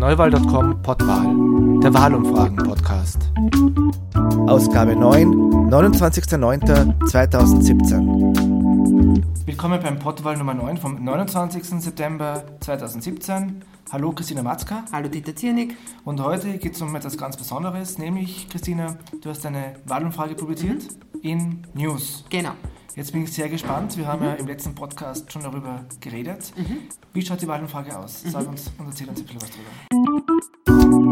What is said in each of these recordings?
Neuwahl.com Pottwahl, der Wahlumfragen-Podcast. Ausgabe 9, 29.09.2017. Willkommen beim Pottwahl Nummer 9 vom 29. September 2017. Hallo Christina Matzka. Hallo Dieter Ziernig. Und heute geht es um etwas ganz Besonderes, nämlich Christina, du hast eine Wahlumfrage publiziert mhm. in News. Genau. Jetzt bin ich sehr gespannt. Wir haben mhm. ja im letzten Podcast schon darüber geredet. Mhm. Wie schaut die Wahlumfrage aus? Sag mhm. uns und erzähl uns ein bisschen was drüber.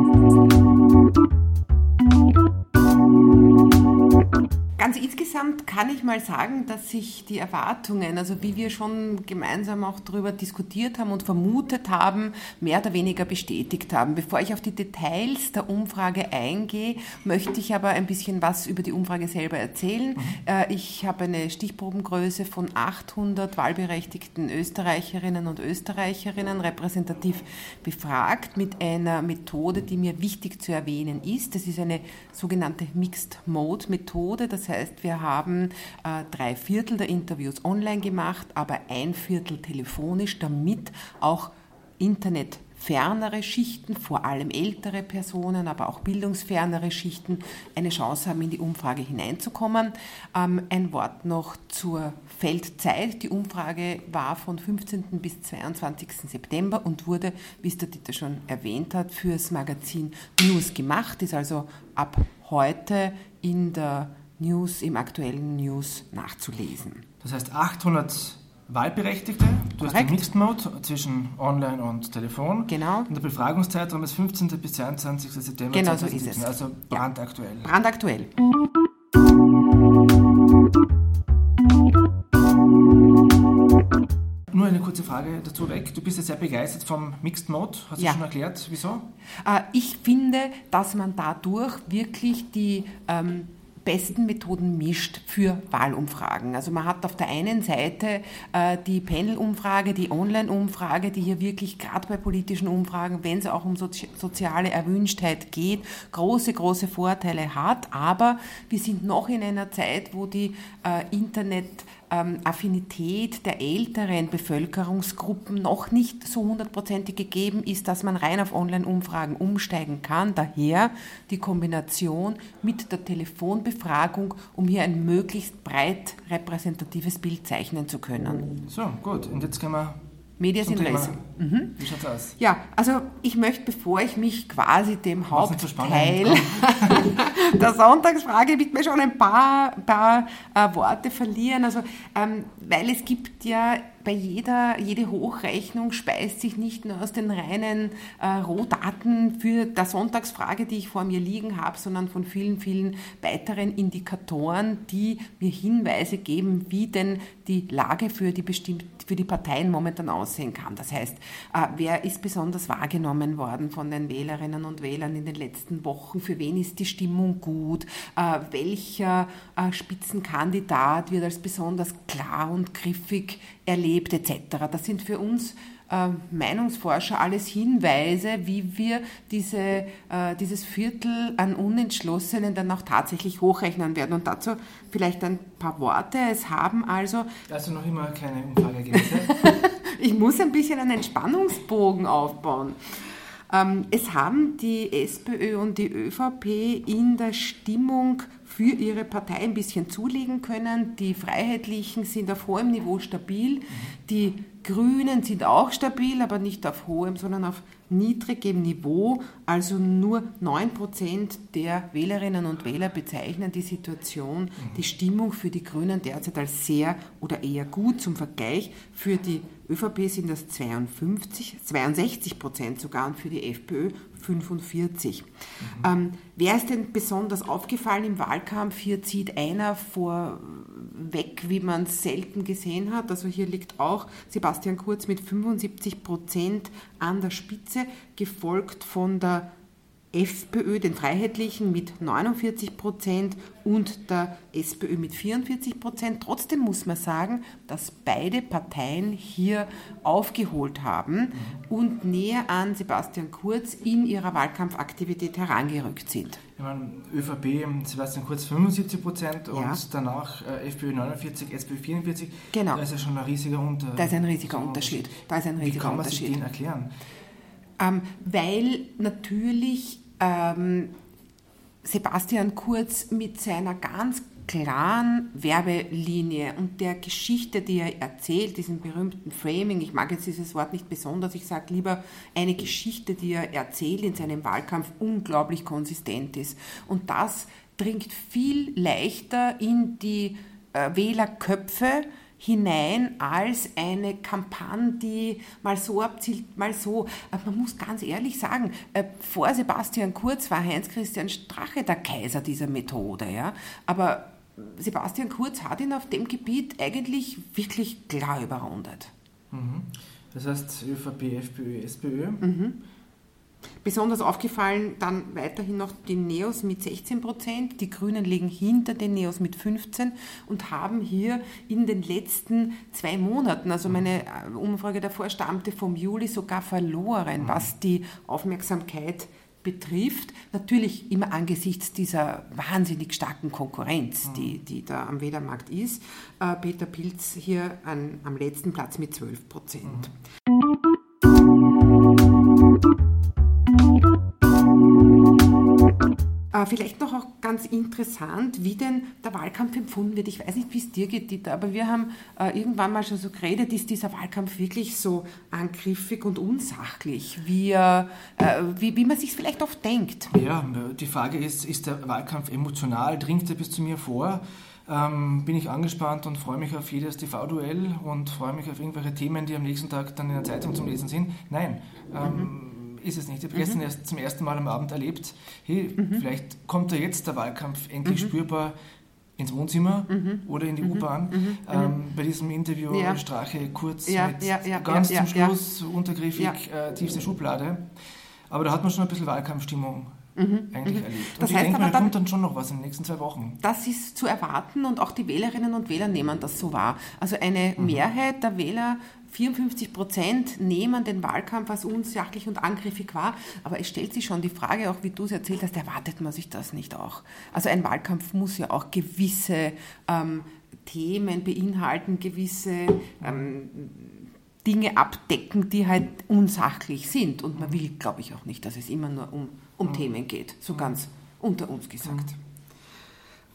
Ganz insgesamt kann ich mal sagen, dass sich die Erwartungen, also wie wir schon gemeinsam auch darüber diskutiert haben und vermutet haben, mehr oder weniger bestätigt haben. Bevor ich auf die Details der Umfrage eingehe, möchte ich aber ein bisschen was über die Umfrage selber erzählen. Mhm. Äh, ich habe eine Stichprobengröße von 800 wahlberechtigten Österreicherinnen und Österreicherinnen repräsentativ befragt mit einer Methode, die mir wichtig zu erwähnen ist. Das ist eine sogenannte Mixed Mode Methode. Das heißt, wir haben äh, drei Viertel der Interviews online gemacht, aber ein Viertel telefonisch, damit auch Internet fernere Schichten, vor allem ältere Personen, aber auch bildungsfernere Schichten eine Chance haben, in die Umfrage hineinzukommen. Ähm, ein Wort noch zur Feldzeit. Die Umfrage war von 15. bis 22. September und wurde, wie es der Dieter schon erwähnt hat, fürs Magazin News gemacht, ist also ab heute in der News, im aktuellen News nachzulesen. Das heißt 800 Wahlberechtigte, du Korrekt. hast den Mixed Mode zwischen Online und Telefon. Genau. Und der Befragungszeitraum ist 15. bis 22. September genau 2017, so ist es. also brandaktuell. Ja. Brandaktuell. Nur eine kurze Frage dazu weg. Du bist ja sehr begeistert vom Mixed Mode. Hast ja. du schon erklärt, wieso? Äh, ich finde, dass man dadurch wirklich die ähm, besten Methoden mischt für Wahlumfragen. Also man hat auf der einen Seite äh, die Panel-Umfrage, die Online-Umfrage, die hier wirklich gerade bei politischen Umfragen, wenn es auch um Sozi soziale Erwünschtheit geht, große, große Vorteile hat. Aber wir sind noch in einer Zeit, wo die äh, Internet- ähm, Affinität der älteren Bevölkerungsgruppen noch nicht so hundertprozentig gegeben ist, dass man rein auf Online-Umfragen umsteigen kann. Daher die Kombination mit der Telefonbefragung, um hier ein möglichst breit repräsentatives Bild zeichnen zu können. So, gut. Und jetzt können wir Medias in Res. Mhm. Wie schaut's aus? Ja, also ich möchte, bevor ich mich quasi dem Hauptteil der Sonntagsfrage mir schon ein paar, paar äh, Worte verlieren. Also, ähm, weil es gibt ja bei jeder, jede Hochrechnung speist sich nicht nur aus den reinen äh, Rohdaten für der Sonntagsfrage, die ich vor mir liegen habe, sondern von vielen, vielen weiteren Indikatoren, die mir Hinweise geben, wie denn die Lage für die, bestimmt, für die Parteien momentan aussehen kann. Das heißt, äh, wer ist besonders wahrgenommen worden von den Wählerinnen und Wählern in den letzten Wochen? Für wen ist die Stimmung gut? Äh, welcher äh, Spitzenkandidat wird als besonders klar und griffig erlebt etc. Das sind für uns äh, Meinungsforscher alles Hinweise, wie wir diese, äh, dieses Viertel an Unentschlossenen dann auch tatsächlich hochrechnen werden. Und dazu vielleicht ein paar Worte. Es haben also... Also noch immer keine Umfrage Ich muss ein bisschen einen Spannungsbogen aufbauen. Ähm, es haben die SPÖ und die ÖVP in der Stimmung für ihre Partei ein bisschen zulegen können. Die Freiheitlichen sind auf hohem Niveau stabil. Die Grünen sind auch stabil, aber nicht auf hohem, sondern auf niedrigem Niveau. Also nur 9% der Wählerinnen und Wähler bezeichnen die Situation, die Stimmung für die Grünen derzeit als sehr oder eher gut. Zum Vergleich für die ÖVP sind das 52, 62 Prozent sogar und für die FPÖ 45. Mhm. Ähm, wer ist denn besonders aufgefallen im Wahlkampf? Hier zieht einer vorweg, wie man es selten gesehen hat. Also hier liegt auch Sebastian Kurz mit 75 Prozent an der Spitze, gefolgt von der FPÖ, den Freiheitlichen, mit 49 Prozent und der SPÖ mit 44 Prozent. Trotzdem muss man sagen, dass beide Parteien hier aufgeholt haben und näher an Sebastian Kurz in ihrer Wahlkampfaktivität herangerückt sind. Ich meine, ÖVP, Sebastian Kurz 75 Prozent und ja. danach äh, FPÖ 49, SPÖ 44. Genau. Da ist ja schon ein riesiger Unterschied. Da ist ein riesiger Unterschied. Da ist ein riesiger Wie kann man sich den erklären? Ähm, weil natürlich ähm, Sebastian Kurz mit seiner ganz klaren Werbelinie und der Geschichte, die er erzählt, diesem berühmten Framing, ich mag jetzt dieses Wort nicht besonders, ich sage lieber eine Geschichte, die er erzählt in seinem Wahlkampf, unglaublich konsistent ist. Und das dringt viel leichter in die äh, Wählerköpfe hinein als eine Kampagne, die mal so abzielt, mal so. Man muss ganz ehrlich sagen, äh, vor Sebastian Kurz war Heinz-Christian Strache der Kaiser dieser Methode. Ja? Aber Sebastian Kurz hat ihn auf dem Gebiet eigentlich wirklich klar überrundet. Mhm. Das heißt ÖVP, FPÖ, SPÖ. Mhm. Besonders aufgefallen dann weiterhin noch die Neos mit 16 Prozent. Die Grünen liegen hinter den Neos mit 15 und haben hier in den letzten zwei Monaten, also meine äh, Umfrage davor stammte vom Juli, sogar verloren, mhm. was die Aufmerksamkeit betrifft, natürlich immer angesichts dieser wahnsinnig starken Konkurrenz, mhm. die, die da am Wählermarkt ist. Äh, Peter Pilz hier an, am letzten Platz mit 12 Prozent. Mhm. Vielleicht noch auch ganz interessant, wie denn der Wahlkampf empfunden wird. Ich weiß nicht, wie es dir geht, Dieter, aber wir haben äh, irgendwann mal schon so geredet, ist dieser Wahlkampf wirklich so angriffig und unsachlich, wie, äh, wie, wie man sich vielleicht oft denkt? Ja, die Frage ist, ist der Wahlkampf emotional, dringt er bis zu mir vor? Ähm, bin ich angespannt und freue mich auf jedes TV-Duell und freue mich auf irgendwelche Themen, die am nächsten Tag dann in der Zeitung zum Lesen sind? Nein. Ähm, mhm ist es nicht. Ich habe mhm. gestern erst zum ersten Mal am Abend erlebt, hey, mhm. vielleicht kommt da jetzt der Wahlkampf endlich mhm. spürbar ins Wohnzimmer mhm. oder in die mhm. U-Bahn. Ähm, bei diesem Interview ja. Strache kurz ja, mit ja, ganz zum Schluss untergriffig äh, tiefste Schublade. Aber da hat man schon ein bisschen Wahlkampfstimmung mhm. eigentlich mhm. erlebt. Und das ich heißt denke, da kommt dann schon noch was in den nächsten zwei Wochen. Das ist zu erwarten und auch die Wählerinnen und Wähler nehmen das so wahr. Also eine mhm. Mehrheit der Wähler 54 Prozent nehmen den Wahlkampf als unsachlich und angriffig wahr, aber es stellt sich schon die Frage, auch wie du es erzählt hast, erwartet man sich das nicht auch? Also ein Wahlkampf muss ja auch gewisse ähm, Themen beinhalten, gewisse ähm, Dinge abdecken, die halt unsachlich sind. Und man will, glaube ich, auch nicht, dass es immer nur um, um. Themen geht, so ganz unter uns gesagt.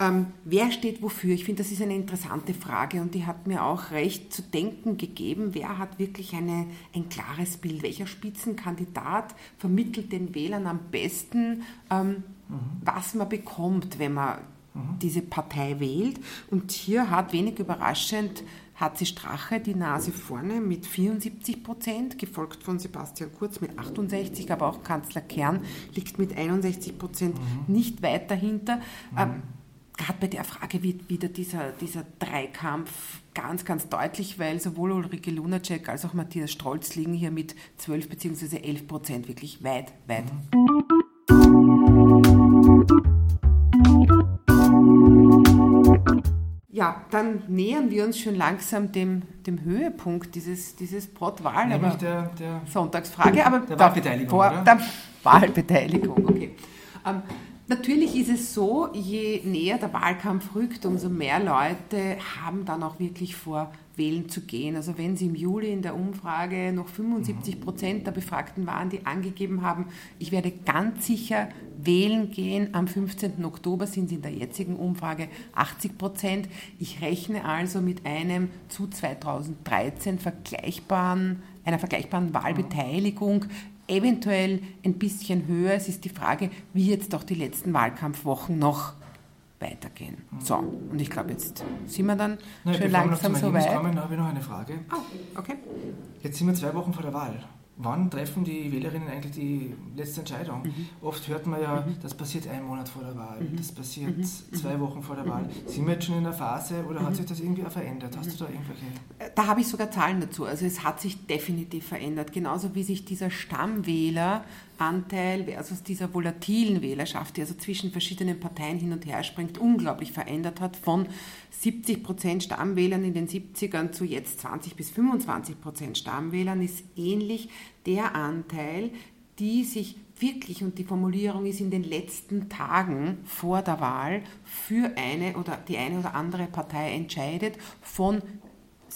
Mhm. Ähm, wer steht wofür? Ich finde, das ist eine interessante Frage und die hat mir auch recht zu denken gegeben. Wer hat wirklich eine, ein klares Bild? Welcher Spitzenkandidat vermittelt den Wählern am besten, ähm, mhm. was man bekommt, wenn man mhm. diese Partei wählt? Und hier hat wenig überraschend HC Strache die Nase vorne mit 74 Prozent, gefolgt von Sebastian Kurz mit 68, aber auch Kanzler Kern liegt mit 61 Prozent mhm. nicht weit dahinter. Mhm. Ähm, gerade bei der Frage wird wieder dieser, dieser Dreikampf ganz, ganz deutlich, weil sowohl Ulrike Lunacek als auch Matthias Strolz liegen hier mit 12 bzw. 11 Prozent wirklich weit, weit. Ja, dann nähern wir uns schon langsam dem, dem Höhepunkt dieses, dieses Brotwahl. Nämlich der, der Sonntagsfrage, aber der Wahlbeteiligung. Vor, der Wahlbeteiligung, okay. Ähm, Natürlich ist es so, je näher der Wahlkampf rückt, umso mehr Leute haben dann auch wirklich vor, wählen zu gehen. Also wenn Sie im Juli in der Umfrage noch 75 Prozent der Befragten waren, die angegeben haben, ich werde ganz sicher wählen gehen, am 15. Oktober sind Sie in der jetzigen Umfrage 80 Prozent. Ich rechne also mit einem zu 2013 vergleichbaren einer vergleichbaren Wahlbeteiligung eventuell ein bisschen höher. Es ist die Frage, wie jetzt auch die letzten Wahlkampfwochen noch weitergehen. So, und ich glaube, jetzt sind wir dann Nein, schon langsam so weit. Kommen, habe ich noch eine Frage. Oh, okay. Jetzt sind wir zwei Wochen vor der Wahl wann treffen die Wählerinnen eigentlich die letzte Entscheidung? Mhm. Oft hört man ja, mhm. das passiert einen Monat vor der Wahl, mhm. das passiert mhm. zwei Wochen vor der Wahl. Mhm. Sind wir jetzt schon in der Phase oder hat mhm. sich das irgendwie auch verändert? Hast du da irgendwelche? Äh, da habe ich sogar Zahlen dazu. Also es hat sich definitiv verändert. Genauso wie sich dieser Stammwähler Anteil versus dieser volatilen Wählerschaft, die also zwischen verschiedenen Parteien hin und her springt, unglaublich verändert hat. Von 70 Prozent Stammwählern in den 70ern zu jetzt 20 bis 25 Prozent Stammwählern ist ähnlich der Anteil, die sich wirklich, und die Formulierung ist in den letzten Tagen vor der Wahl für eine oder die eine oder andere Partei entscheidet, von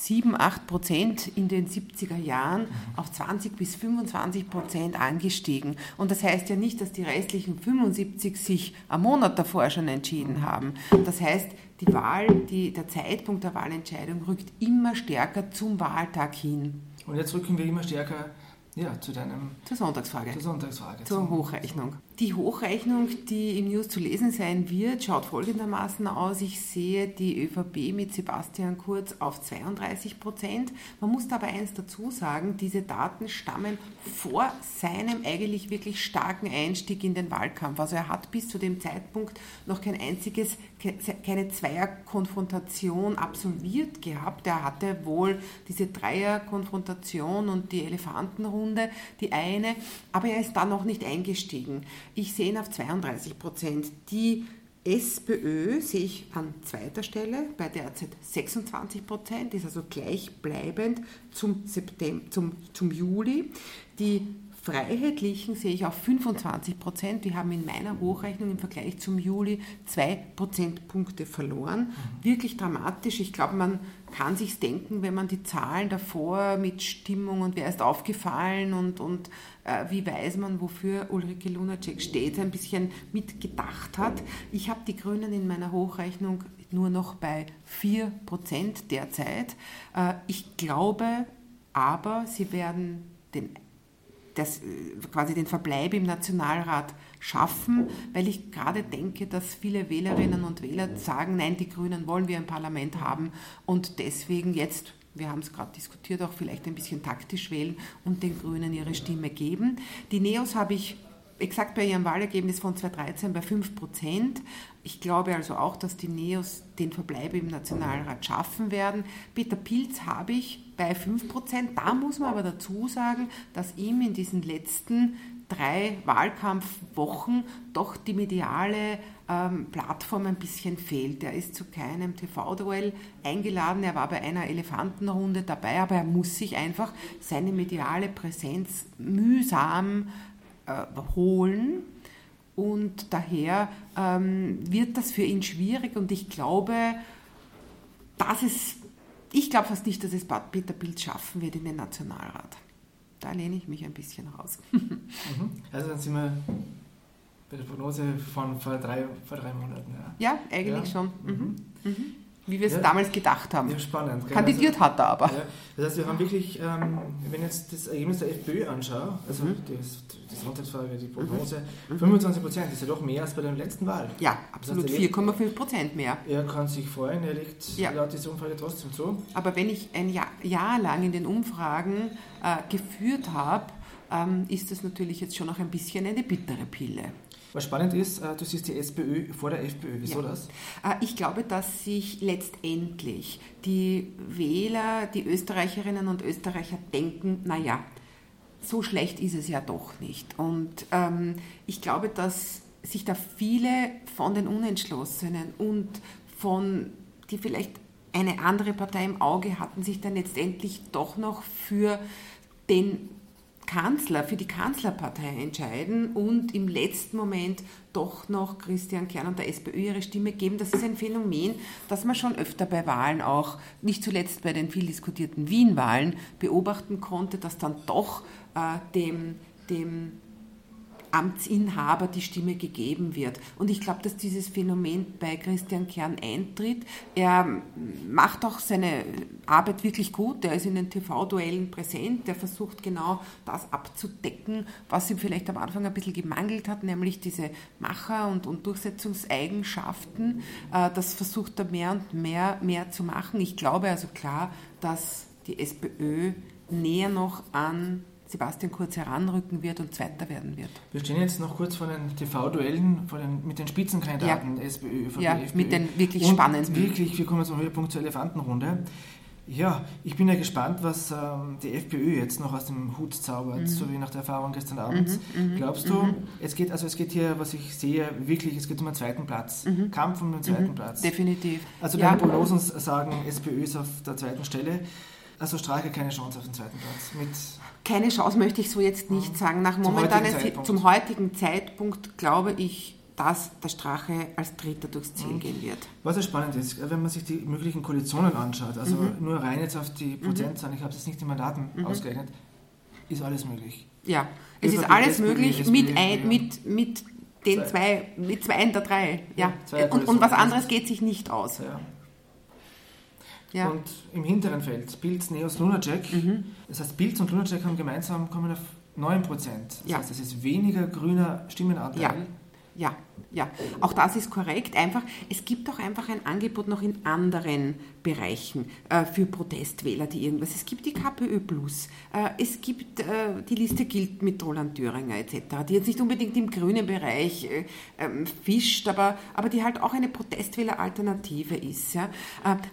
7, 8 Prozent in den 70er Jahren auf 20 bis 25 Prozent angestiegen. Und das heißt ja nicht, dass die restlichen 75 sich am Monat davor schon entschieden haben. Das heißt, die Wahl, die, der Zeitpunkt der Wahlentscheidung rückt immer stärker zum Wahltag hin. Und jetzt rücken wir immer stärker ja, zu deinem. Zur Sonntagsfrage. Zur Sonntagsfrage. Zur Hochrechnung. Die Hochrechnung, die im News zu lesen sein wird, schaut folgendermaßen aus. Ich sehe die ÖVP mit Sebastian Kurz auf 32 Prozent. Man muss dabei eins dazu sagen, diese Daten stammen vor seinem eigentlich wirklich starken Einstieg in den Wahlkampf. Also er hat bis zu dem Zeitpunkt noch kein einziges, keine Zweierkonfrontation absolviert gehabt. Er hatte wohl diese Dreierkonfrontation und die Elefantenrunde Runde, die eine, aber er ist dann noch nicht eingestiegen. Ich sehe ihn auf 32 Prozent. Die SPÖ sehe ich an zweiter Stelle bei derzeit 26 Prozent, ist also gleichbleibend zum, September, zum, zum Juli. Die Freiheitlichen sehe ich auf 25 Prozent. Die haben in meiner Hochrechnung im Vergleich zum Juli zwei Prozentpunkte verloren. Wirklich dramatisch. Ich glaube, man kann sich denken, wenn man die Zahlen davor mit Stimmung und wer ist aufgefallen und, und äh, wie weiß man, wofür Ulrike Lunacek steht, ein bisschen mitgedacht hat. Ich habe die Grünen in meiner Hochrechnung nur noch bei 4 Prozent derzeit. Äh, ich glaube aber, sie werden den das, äh, quasi den Verbleib im Nationalrat schaffen, weil ich gerade denke, dass viele Wählerinnen und Wähler sagen, nein, die Grünen wollen wir im Parlament haben und deswegen jetzt wir haben es gerade diskutiert, auch vielleicht ein bisschen taktisch wählen und den Grünen ihre Stimme geben. Die Neos habe ich exakt bei ihrem Wahlergebnis von 2013 bei 5 Prozent. Ich glaube also auch, dass die Neos den Verbleib im Nationalrat schaffen werden. Peter Pilz habe ich bei 5 Prozent. Da muss man aber dazu sagen, dass ihm in diesen letzten drei Wahlkampfwochen doch die mediale ähm, Plattform ein bisschen fehlt. Er ist zu keinem TV-Duell eingeladen, er war bei einer Elefantenrunde dabei, aber er muss sich einfach seine mediale Präsenz mühsam äh, holen. Und daher ähm, wird das für ihn schwierig und ich glaube, dass es, ich glaube fast nicht, dass es Peter Bild schaffen wird in den Nationalrat. Da lehne ich mich ein bisschen raus. mhm. Also dann sind wir bei der Prognose von vor drei, vor drei Monaten. Ja, ja eigentlich ja. schon. Mhm. Mhm. mhm wie wir es ja, damals gedacht haben. Ja, spannend. Kandidiert also, hat er aber. Ja, das heißt, wir haben wirklich, ähm, wenn ich jetzt das Ergebnis der FPÖ anschaue, also mhm. die, die Sonntagsfrage, die Prognose, mhm. 25 Prozent ist ja doch mehr als bei der letzten Wahl. Ja, absolut, 4,5 Prozent mehr. Er kann sich freuen, er liegt ja. laut dieser Umfrage trotzdem zu. Aber wenn ich ein Jahr, Jahr lang in den Umfragen äh, geführt habe, ähm, ist das natürlich jetzt schon noch ein bisschen eine bittere Pille. Was spannend ist, äh, du siehst die SPÖ vor der FPÖ. Wieso ja. das? Äh, ich glaube, dass sich letztendlich die Wähler, die Österreicherinnen und Österreicher denken, naja, so schlecht ist es ja doch nicht. Und ähm, ich glaube, dass sich da viele von den Unentschlossenen und von, die vielleicht eine andere Partei im Auge hatten, sich dann letztendlich doch noch für den Kanzler, für die Kanzlerpartei entscheiden und im letzten Moment doch noch Christian Kern und der SPÖ ihre Stimme geben. Das ist ein Phänomen, das man schon öfter bei Wahlen auch, nicht zuletzt bei den viel diskutierten Wien-Wahlen, beobachten konnte, dass dann doch äh, dem, dem Amtsinhaber die Stimme gegeben wird. Und ich glaube, dass dieses Phänomen bei Christian Kern eintritt. Er macht auch seine Arbeit wirklich gut. Er ist in den TV-Duellen präsent. Er versucht genau das abzudecken, was ihm vielleicht am Anfang ein bisschen gemangelt hat, nämlich diese Macher- und, und Durchsetzungseigenschaften. Äh, das versucht er mehr und mehr, mehr zu machen. Ich glaube also klar, dass die SPÖ näher noch an Sebastian Kurz heranrücken wird und Zweiter werden wird. Wir stehen jetzt noch kurz vor den TV-Duellen mit den Spitzenkandidaten ja. SPÖ, ÖVP, ja, FPÖ. mit den wirklich und spannenden. Wirklich, wir kommen zum Höhepunkt zur Elefantenrunde. Ja, ich bin ja gespannt, was ähm, die FPÖ jetzt noch aus dem Hut zaubert, mhm. so wie nach der Erfahrung gestern Abend. Mhm, mhm Glaubst du, mhm. es geht, also es geht hier, was ich sehe, wirklich, es geht um einen zweiten Platz. Mhm. Kampf um den zweiten Platz. Definitiv. Also deine ja. Prognosen sagen, SPÖ ist auf der zweiten Stelle. Also Strache keine Chance auf den zweiten Platz. Mit keine Chance möchte ich so jetzt nicht sagen. Nach momentanen, zum heutigen, zum heutigen Zeitpunkt glaube ich dass der Strache als Dritter durchs Ziel Mhm. gehen wird. Was ja spannend ist, wenn man sich die möglichen Koalitionen anschaut, also Mhm. nur rein jetzt auf die Prozentzahlen, ich habe es jetzt nicht in Mandaten ausgerechnet, ist alles möglich. Ja, es ist alles SPÖ, möglich SPÖ, mit, ein, mit, mit den Zwei. zwei, mit zwei in der drei. Ja. Ja, und, und was anderes geht sich nicht aus. Ja. Ja. Und im hinteren Feld, Pilz, Neos, Lunacek. Mhm. Das heißt, Pilz und Lunacek haben gemeinsam kommen auf 9 Prozent. Das Ja. heißt, es ist weniger grüner Stimmenanteil. Ja. Ja, ja, auch das ist korrekt. Einfach, es gibt auch einfach ein Angebot noch in anderen Bereichen äh, für Protestwähler, die irgendwas. Es gibt die KPÖ Plus, äh, es gibt äh, die Liste gilt mit Roland Thüringer etc., die jetzt nicht unbedingt im grünen Bereich äh, ähm, fischt, aber, aber die halt auch eine Protestwähler-Alternative ist. Ja?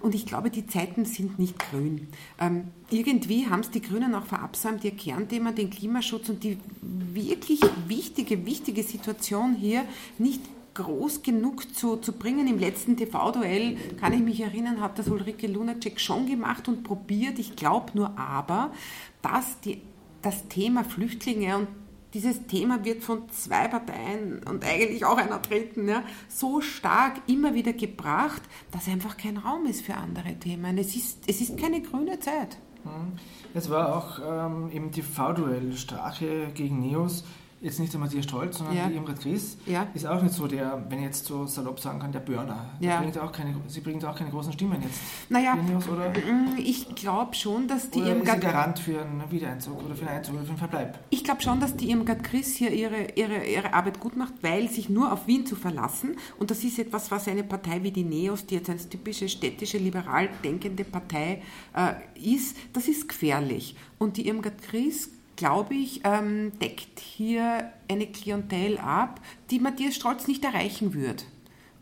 Und ich glaube, die Zeiten sind nicht grün. Ähm, irgendwie haben es die Grünen auch verabsäumt, ihr Kernthema, den Klimaschutz und die wirklich wichtige, wichtige Situation hier nicht groß genug zu, zu bringen. Im letzten TV-Duell, kann ich mich erinnern, hat das Ulrike Lunacek schon gemacht und probiert. Ich glaube nur aber, dass die, das Thema Flüchtlinge und dieses Thema wird von zwei Parteien und eigentlich auch einer dritten ja, so stark immer wieder gebracht, dass einfach kein Raum ist für andere Themen. Es ist, es ist keine grüne Zeit. Es war auch ähm, im TV-Duell Strache gegen Neos, jetzt nicht der Matthias Stolz, sondern Ja. die Irmgard Gries, Ja. ist auch nicht so der, wenn ich jetzt so salopp sagen kann, der Burner. Ja. Bringt auch keine, sie bringt auch keine großen Stimmen jetzt. Naja, Neos, oder mm, ich glaube schon, dass die oder ist sie Irmgard Garant für einen Wiedereinzug oder für einen Einzug oder für einen Verbleib? Ich glaube schon, dass die Irmgard Chris hier ihre, ihre, ihre Arbeit gut macht, weil sich nur auf Wien zu verlassen, und das ist etwas, was eine Partei wie die NEOS, die jetzt eine typische städtische, liberal denkende Partei äh, ist, das ist gefährlich. Und die Irmgard Chris, glaube ich, ähm, deckt hier eine Klientel ab, die Matthias Strolz nicht erreichen wird.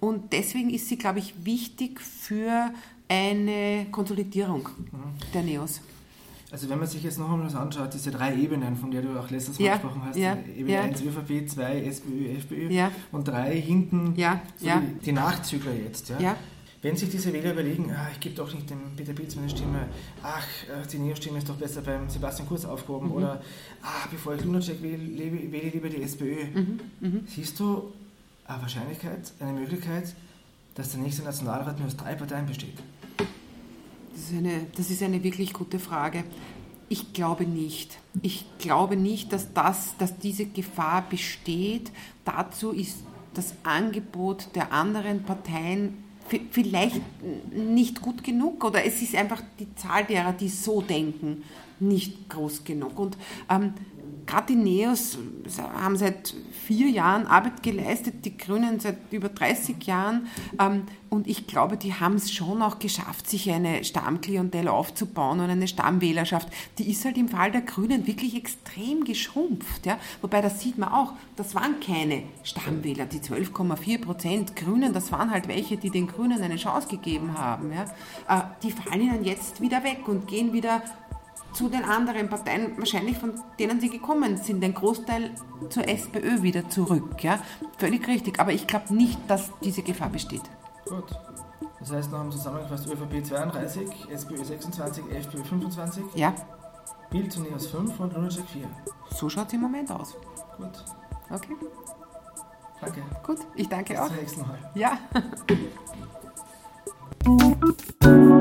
Und deswegen ist sie, glaube ich, wichtig für eine Konsolidierung der NEOS. Also wenn man sich jetzt noch einmal das anschaut, diese drei Ebenen, von der du auch letztes Mal Ja, gesprochen hast, ja, Ebene ja. 1 ÖVP, 2 SPÖ, FPÖ Ja. und 3 hinten Ja, so die, die Nachzügler jetzt. Ja? Wenn sich diese Wähler überlegen, ah, ich gebe doch nicht dem Peter Pilz meine Stimme, ach, äh, die Neo-Stimme ist doch besser beim Sebastian Kurz aufgehoben Mhm. oder ah, bevor ich Lunacek wähle, wähle ich lieber die SPÖ. Mhm, Siehst du eine Wahrscheinlichkeit, eine Möglichkeit, dass der nächste Nationalrat nur aus drei Parteien besteht? Das ist, eine, das ist eine wirklich gute Frage. Ich glaube nicht. Ich glaube nicht, dass, das, dass diese Gefahr besteht. Dazu ist das Angebot der anderen Parteien vielleicht nicht gut genug oder es ist einfach die Zahl derer, die so denken, nicht groß genug. Und ähm, gerade die Neos haben seit vier Jahren Arbeit geleistet, die Grünen seit über 30 Jahren. Ähm, und ich glaube, die haben es schon auch geschafft, sich eine Stammklientel aufzubauen und eine Stammwählerschaft. Die ist halt im Fall der Grünen wirklich extrem geschrumpft. Ja? Wobei, das sieht man auch, das waren keine Stammwähler. Die 12,4 Prozent Grünen, das waren halt welche, die den Grünen eine Chance gegeben haben. Ja? Äh, die fallen ihnen jetzt wieder weg und gehen wieder zu den anderen Parteien, wahrscheinlich von denen sie gekommen sind, ein Großteil zur SPÖ wieder zurück. Ja? Völlig richtig, aber ich glaube nicht, dass diese Gefahr besteht. Gut. Das heißt, noch im Zusammengefasst ÖVP 32, SPÖ 26, FPÖ 25, Ja, Bild und Neos 5 und Lunacek 4. so schaut es im Moment aus. Gut. Okay, Danke. gut, ich danke Bis auch. zum nächsten Mal. Ja.